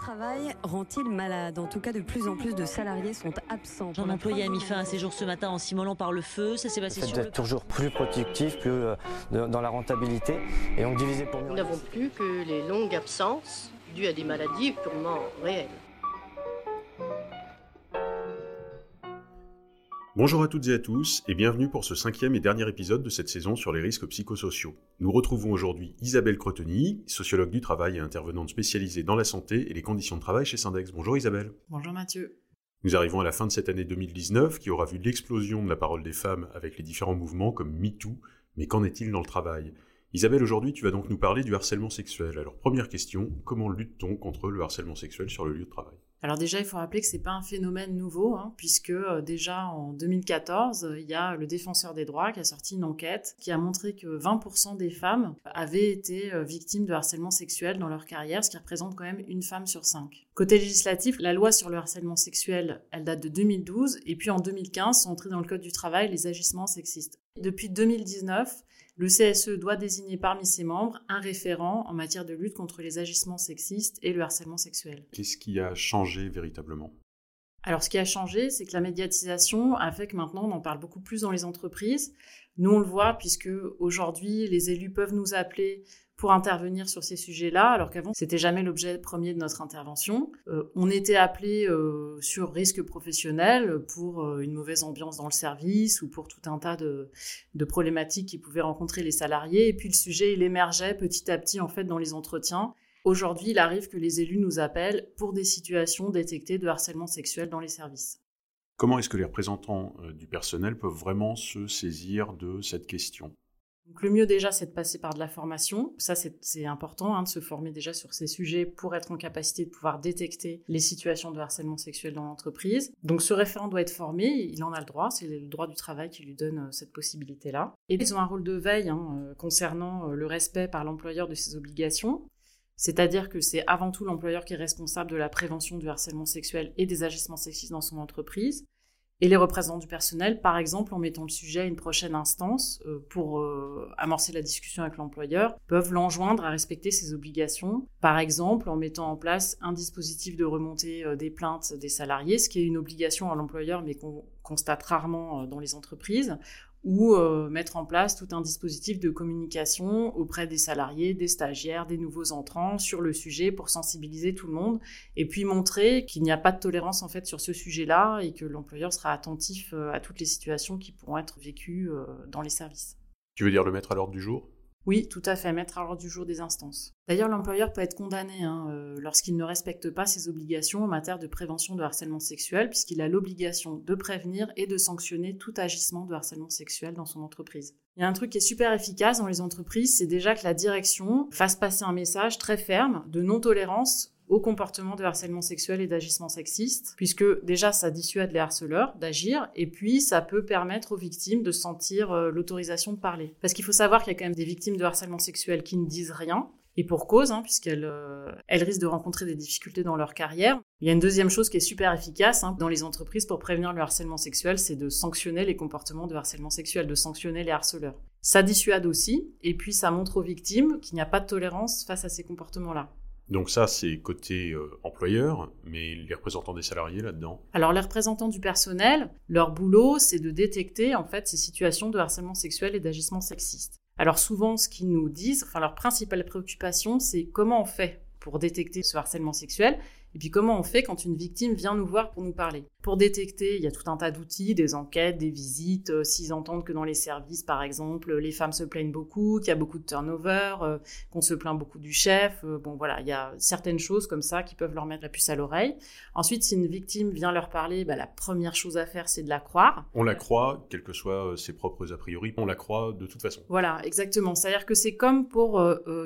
travail rend-il malade? En tout cas, de plus en plus de salariés sont absents. Un employé a mis fin à ses jours ce matin en s'immolant par le feu. Ça s'est passé sur le... d'être toujours plus productif, plus euh, dans la rentabilité, et donc diviser pour mieux. Nous n'avons plus que les longues absences dues à des maladies purement réelles. Bonjour à toutes et à tous et bienvenue pour ce cinquième et dernier épisode de cette saison sur les risques psychosociaux. Nous retrouvons aujourd'hui Isabelle Crotoni, sociologue du travail et intervenante spécialisée dans la santé et les conditions de travail chez Syndex. Bonjour Isabelle. Bonjour Mathieu. Nous arrivons à la fin de cette année 2019 qui aura vu l'explosion de la parole des femmes avec les différents mouvements comme MeToo, mais qu'en est-il dans le travail? Isabelle, aujourd'hui tu vas donc nous parler du harcèlement sexuel. Alors première question, comment lutte-t-on contre le harcèlement sexuel sur le lieu de travail? Alors déjà, il faut rappeler que c'est pas un phénomène nouveau, hein, puisque euh, déjà en 2014, euh, il y a le défenseur des droits qui a sorti une enquête qui a montré que 20% des femmes avaient été euh, victimes de harcèlement sexuel dans leur carrière, ce qui représente quand même une femme sur cinq. Côté législatif, la loi sur le harcèlement sexuel, elle date de 2012, et puis en 2015 sont entrés dans le code du travail les agissements sexistes. Depuis 2019, le CSE doit désigner parmi ses membres un référent en matière de lutte contre les agissements sexistes et le harcèlement sexuel. Qu'est-ce qui a changé véritablement? Alors, ce qui a changé, c'est que la médiatisation a fait que maintenant, on en parle beaucoup plus dans les entreprises. Nous, on le voit puisque aujourd'hui, les élus peuvent nous appeler pour intervenir sur ces sujets-là, alors qu'avant, c'était jamais l'objet premier de notre intervention. Euh, on était appelé euh, sur risque professionnel pour euh, une mauvaise ambiance dans le service ou pour tout un tas de, de problématiques qui pouvaient rencontrer les salariés. Et puis le sujet, il émergeait petit à petit en fait dans les entretiens. Aujourd'hui, il arrive que les élus nous appellent pour des situations détectées de harcèlement sexuel dans les services. Comment est-ce que les représentants euh, du personnel peuvent vraiment se saisir de cette question? Donc, le mieux déjà, c'est de passer par de la formation. Ça, c'est important hein, de se former déjà sur ces sujets pour être en capacité de pouvoir détecter les situations de harcèlement sexuel dans l'entreprise. Donc ce référent doit être formé, il en a le droit, c'est le droit du travail qui lui donne euh, cette possibilité-là. Et ils ont un rôle de veille hein, euh, concernant le respect par l'employeur de ses obligations. C'est-à-dire que c'est avant tout l'employeur qui est responsable de la prévention du harcèlement sexuel et des agissements sexistes dans son entreprise. Et les représentants du personnel, par exemple, en mettant le sujet à une prochaine instance euh, pour euh, amorcer la discussion avec l'employeur, peuvent l'enjoindre à respecter ses obligations. Par exemple, en mettant en place un dispositif de remontée euh, des plaintes des salariés, ce qui est une obligation à l'employeur, mais qu'on constate rarement dans les entreprises, ou euh, mettre en place tout un dispositif de communication auprès des salariés, des stagiaires, des nouveaux entrants sur le sujet pour sensibiliser tout le monde et puis montrer qu'il n'y a pas de tolérance en fait sur ce sujet-là et que l'employeur sera attentif euh, à toutes les situations qui pourront être vécues euh, dans les services. Tu veux dire le mettre à l'ordre du jour? Oui, tout à fait, mettre à l'ordre du jour des instances. D'ailleurs, l'employeur peut être condamné hein, euh, lorsqu'il ne respecte pas ses obligations en matière de prévention de harcèlement sexuel, puisqu'il a l'obligation de prévenir et de sanctionner tout agissement de harcèlement sexuel dans son entreprise. Il y a un truc qui est super efficace dans les entreprises, c'est déjà que la direction fasse passer un message très ferme de non-tolérance au comportement de harcèlement sexuel et d'agissement sexiste, puisque déjà ça dissuade les harceleurs d'agir, et puis ça peut permettre aux victimes de sentir euh, l'autorisation de parler. Parce qu'il faut savoir qu'il y a quand même des victimes de harcèlement sexuel qui ne disent rien, et pour cause, hein, puisqu'elles euh, elles risquent de rencontrer des difficultés dans leur carrière. Il y a une deuxième chose qui est super efficace hein, dans les entreprises pour prévenir le harcèlement sexuel, c'est de sanctionner les comportements de harcèlement sexuel, de sanctionner les harceleurs. Ça dissuade aussi, et puis ça montre aux victimes qu'il n'y a pas de tolérance face à ces comportements-là. Donc ça, c'est côté euh, employeur, mais les représentants des salariés là-dedans Alors les représentants du personnel, leur boulot, c'est de détecter en fait ces situations de harcèlement sexuel et d'agissement sexiste. Alors souvent, ce qu'ils nous disent, enfin leur principale préoccupation, c'est comment on fait pour détecter ce harcèlement sexuel et puis comment on fait quand une victime vient nous voir pour nous parler. Pour détecter, il y a tout un tas d'outils, des enquêtes, des visites, euh, s'ils entendent que dans les services, par exemple, les femmes se plaignent beaucoup, qu'il y a beaucoup de turnover, euh, qu'on se plaint beaucoup du chef, euh, bon voilà, il y a certaines choses comme ça qui peuvent leur mettre la puce à l'oreille. Ensuite, si une victime vient leur parler, bah, la première chose à faire, c'est de la croire. On la croit, quels que soient ses propres a priori, on la croit de toute façon. Voilà, exactement. C'est-à-dire que c'est comme pour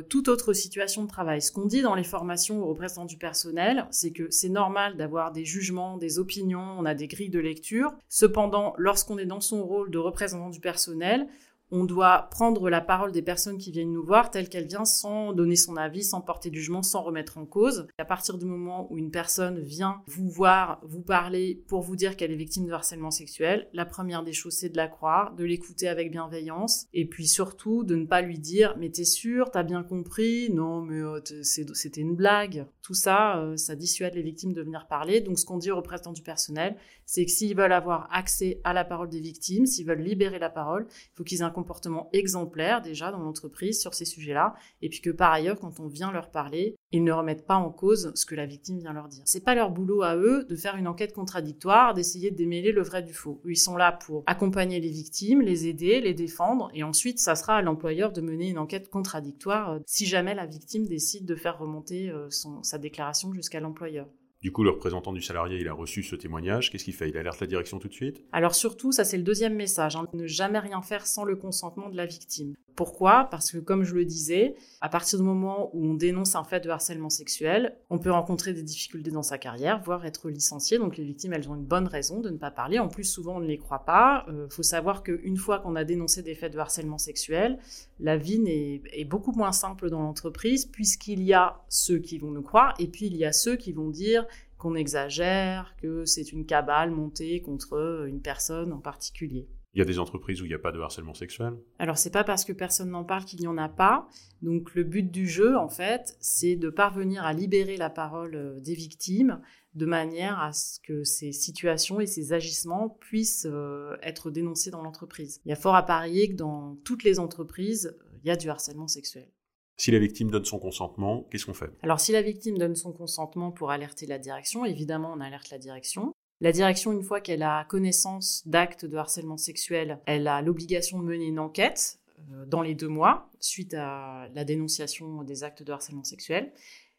toute autre situation de travail. Ce qu'on dit dans les formations aux représentants du personnel, c'est que c'est normal d'avoir des jugements, des opinions, on a des grilles de lecture. Cependant, lorsqu'on est dans son rôle de représentant du personnel, on doit prendre la parole des personnes qui viennent nous voir telle qu'elle vient sans donner son avis, sans porter jugement, sans remettre en cause. À partir du moment où une personne vient vous voir, vous parler pour vous dire qu'elle est victime de harcèlement sexuel, la première des choses c'est de la croire, de l'écouter avec bienveillance et puis surtout de ne pas lui dire mais t'es sûr, t'as bien compris, non mais euh, c'était une blague. Tout ça, euh, ça dissuade les victimes de venir parler. Donc, ce qu'on dit aux représentants du personnel, c'est que s'ils veulent avoir accès à la parole des victimes, s'ils veulent libérer la parole, il faut qu'ils aient un comportement exemplaire déjà dans l'entreprise sur ces sujets-là. Et puis que par ailleurs, quand on vient leur parler, ils ne remettent pas en cause ce que la victime vient leur dire. C'est pas leur boulot à eux de faire une enquête contradictoire, d'essayer de démêler le vrai du faux. Ils sont là pour accompagner les victimes, les aider, les défendre, et ensuite, ça sera à l'employeur de mener une enquête contradictoire euh, si jamais la victime décide de faire remonter euh, son, sa déclaration jusqu'à l'employeur. Du coup, le représentant du salarié, il a reçu ce témoignage. Qu'est-ce qu'il fait? Il alerte la direction tout de suite? Alors surtout, ça c'est le deuxième message, hein, ne jamais rien faire sans le consentement de la victime. Pourquoi Parce que comme je le disais, à partir du moment où on dénonce un fait de harcèlement sexuel, on peut rencontrer des difficultés dans sa carrière, voire être licencié. Donc les victimes, elles ont une bonne raison de ne pas parler. En plus, souvent, on ne les croit pas. Il euh, faut savoir qu'une fois qu'on a dénoncé des faits de harcèlement sexuel, la vie est, est beaucoup moins simple dans l'entreprise, puisqu'il y a ceux qui vont nous croire, et puis il y a ceux qui vont dire qu'on exagère, que c'est une cabale montée contre une personne en particulier. Il y a des entreprises où il n'y a pas de harcèlement sexuel Alors c'est pas parce que personne n'en parle qu'il n'y en a pas. Donc le but du jeu en fait, c'est de parvenir à libérer la parole euh, des victimes de manière à ce que ces situations et ces agissements puissent euh, être dénoncés dans l'entreprise. Il y a fort à parier que dans toutes les entreprises, il y a du harcèlement sexuel. Si la victime donne son consentement, qu'est-ce qu'on fait? Alors si la victime donne son consentement pour alerter la direction, évidemment on alerte la direction. La direction, une fois qu'elle a connaissance d'actes de harcèlement sexuel, elle a l'obligation de mener une enquête euh, dans les deux mois suite à la dénonciation des actes de harcèlement sexuel.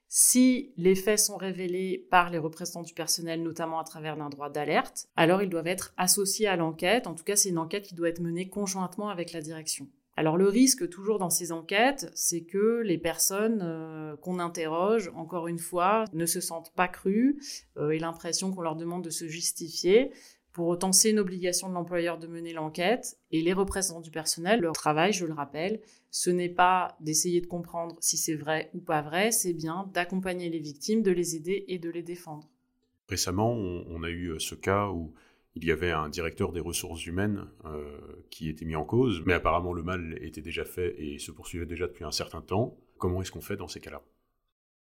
Si les faits sont révélés par les représentants du personnel, notamment à travers d'un droit d'alerte, alors ils doivent être associés à l'enquête. En tout cas, c'est une enquête qui doit être menée conjointement avec la direction. Alors le risque toujours dans ces enquêtes, c'est que les personnes euh, qu'on interroge, encore une fois, ne se sentent pas crues euh, et l'impression qu'on leur demande de se justifier. Pour autant, c'est une obligation de l'employeur de mener l'enquête et les représentants du personnel, leur travail, je le rappelle, ce n'est pas d'essayer de comprendre si c'est vrai ou pas vrai, c'est bien d'accompagner les victimes, de les aider et de les défendre. Récemment, on a eu euh, ce cas où il y avait un directeur des ressources humaines euh, qui était mis en cause, mais apparemment le mal était déjà fait et se poursuivait déjà depuis un certain temps. Comment est-ce qu'on fait dans ces cas-là?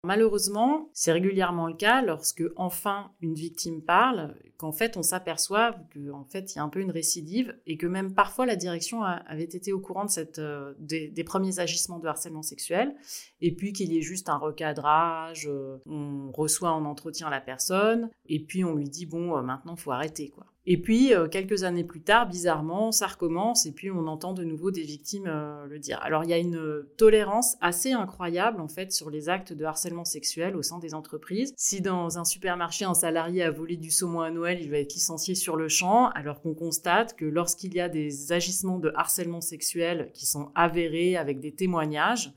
Malheureusement, c'est régulièrement le cas lorsque enfin une victime parle, qu'en fait on s'aperçoit qu'en fait il y a un peu une récidive et que même parfois la direction avait été au courant de euh, des, premiers agissements de harcèlement sexuel et puis qu'il y ait juste un recadrage, euh, on reçoit en entretien la personne et puis on lui dit bon maintenant faut arrêter quoi. Et puis, euh, quelques années plus tard, bizarrement, ça recommence et puis on entend de nouveau des victimes euh, le dire. Alors, il y a une tolérance assez incroyable, en fait, sur les actes de harcèlement sexuel au sein des entreprises. Si dans un supermarché, un salarié a volé du saumon à Noël, il va être licencié sur le champ, alors qu'on constate que lorsqu'il y a des agissements de harcèlement sexuel qui sont avérés avec des témoignages,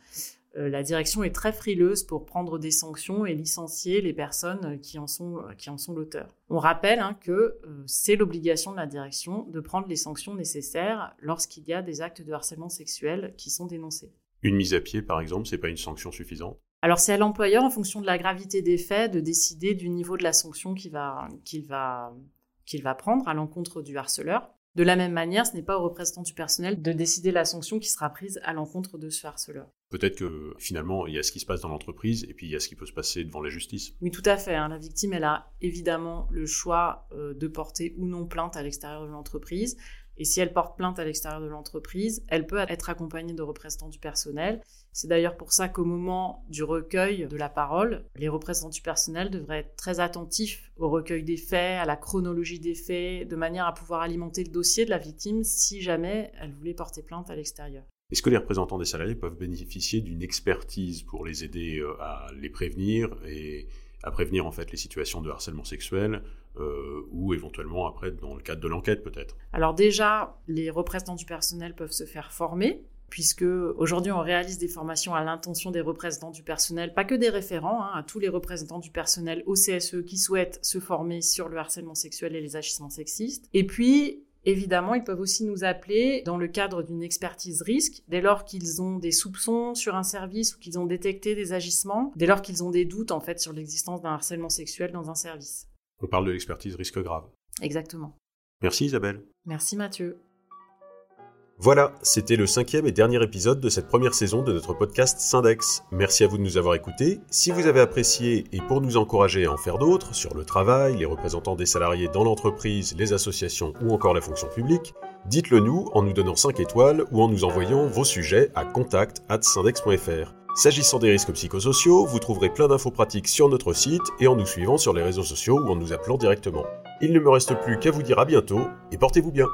la direction est très frileuse pour prendre des sanctions et licencier les personnes qui en sont, qui en sont l'auteur. On rappelle hein, que euh, c'est l'obligation de la direction de prendre les sanctions nécessaires lorsqu'il y a des actes de harcèlement sexuel qui sont dénoncés. Une mise à pied, par exemple, c'est pas une sanction suffisante? Alors c'est à l'employeur, en fonction de la gravité des faits, de décider du niveau de la sanction qu'il va, qu'il va, qu'il va prendre à l'encontre du harceleur. De la même manière, ce n'est pas au représentant du personnel de décider la sanction qui sera prise à l'encontre de ce harceleur. Peut-être que finalement, il y a ce qui se passe dans l'entreprise et puis il y a ce qui peut se passer devant la justice. Oui, tout à fait. Hein. La victime, elle a évidemment le choix euh, de porter ou non plainte à l'extérieur de l'entreprise. Et si elle porte plainte à l'extérieur de l'entreprise, elle peut être accompagnée de représentants du personnel. C'est d'ailleurs pour ça qu'au moment du recueil de la parole, les représentants du personnel devraient être très attentifs au recueil des faits, à la chronologie des faits, de manière à pouvoir alimenter le dossier de la victime si jamais elle voulait porter plainte à l'extérieur. Est-ce que les représentants des salariés peuvent bénéficier d'une expertise pour les aider euh, à les prévenir et à prévenir en fait les situations de harcèlement sexuel euh, ou éventuellement après dans le cadre de l'enquête peut-être Alors déjà, les représentants du personnel peuvent se faire former puisque aujourd'hui on réalise des formations à l'intention des représentants du personnel, pas que des référents, hein, à tous les représentants du personnel au CSE qui souhaitent se former sur le harcèlement sexuel et les agissements sexistes. Et puis Évidemment, ils peuvent aussi nous appeler dans le cadre d'une expertise risque, dès lors qu'ils ont des soupçons sur un service ou qu'ils ont détecté des agissements, dès lors qu'ils ont des doutes en fait sur l'existence d'un harcèlement sexuel dans un service. On parle de l'expertise risque grave. Exactement. Merci Isabelle. Merci Mathieu. Voilà, c'était le cinquième et dernier épisode de cette première saison de notre podcast Syndex. Merci à vous de nous avoir écoutés. Si vous avez apprécié et pour nous encourager à en faire d'autres sur le travail, les représentants des salariés dans l'entreprise, les associations ou encore la fonction publique, dites-le nous en nous donnant 5 étoiles ou en nous envoyant vos sujets à contact@syndex.fr. S'agissant des risques psychosociaux, vous trouverez plein d'infos pratiques sur notre site et en nous suivant sur les réseaux sociaux ou en nous appelant directement. Il ne me reste plus qu'à vous dire à bientôt et portez-vous bien.